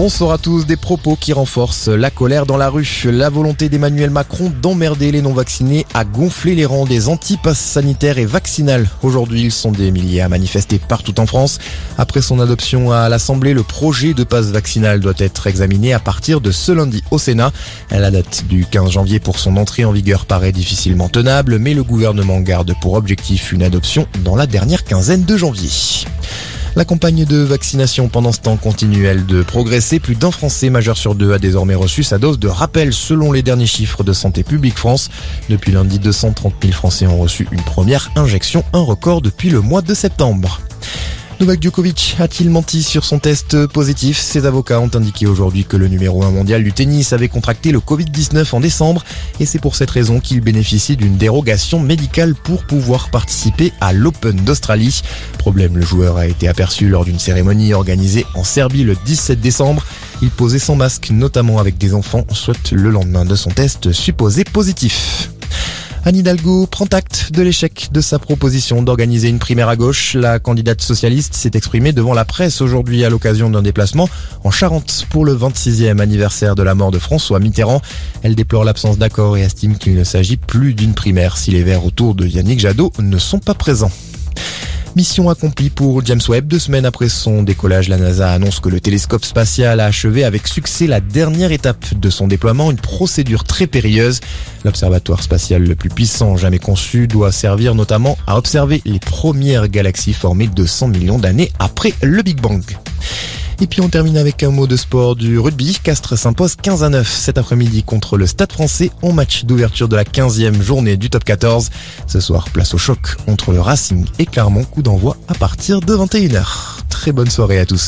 Bonsoir à tous, des propos qui renforcent la colère dans la rue. La volonté d'Emmanuel Macron d'emmerder les non-vaccinés a gonflé les rangs des antipasses sanitaires et vaccinales. Aujourd'hui, ils sont des milliers à manifester partout en France. Après son adoption à l'Assemblée, le projet de passe vaccinal doit être examiné à partir de ce lundi au Sénat. La date du 15 janvier pour son entrée en vigueur paraît difficilement tenable, mais le gouvernement garde pour objectif une adoption dans la dernière quinzaine de janvier. La campagne de vaccination pendant ce temps continue, elle, de progresser. Plus d'un Français majeur sur deux a désormais reçu sa dose de rappel selon les derniers chiffres de Santé publique France. Depuis lundi, 230 000 Français ont reçu une première injection, un record depuis le mois de septembre. Novak Djokovic a-t-il menti sur son test positif Ses avocats ont indiqué aujourd'hui que le numéro 1 mondial du tennis avait contracté le Covid-19 en décembre et c'est pour cette raison qu'il bénéficie d'une dérogation médicale pour pouvoir participer à l'Open d'Australie. Problème, le joueur a été aperçu lors d'une cérémonie organisée en Serbie le 17 décembre. Il posait sans masque, notamment avec des enfants, soit le lendemain de son test supposé positif. Anne Hidalgo prend acte de l'échec de sa proposition d'organiser une primaire à gauche. La candidate socialiste s'est exprimée devant la presse aujourd'hui à l'occasion d'un déplacement en Charente pour le 26e anniversaire de la mort de François Mitterrand. Elle déplore l'absence d'accord et estime qu'il ne s'agit plus d'une primaire si les verts autour de Yannick Jadot ne sont pas présents. Mission accomplie pour James Webb. Deux semaines après son décollage, la NASA annonce que le télescope spatial a achevé avec succès la dernière étape de son déploiement, une procédure très périlleuse. L'observatoire spatial le plus puissant jamais conçu doit servir notamment à observer les premières galaxies formées 200 millions d'années après le Big Bang. Et puis on termine avec un mot de sport du rugby. Castres s'impose 15 à 9 cet après-midi contre le Stade français en match d'ouverture de la 15e journée du top 14. Ce soir, place au choc entre le Racing et Clermont, coup d'envoi à partir de 21h. Très bonne soirée à tous.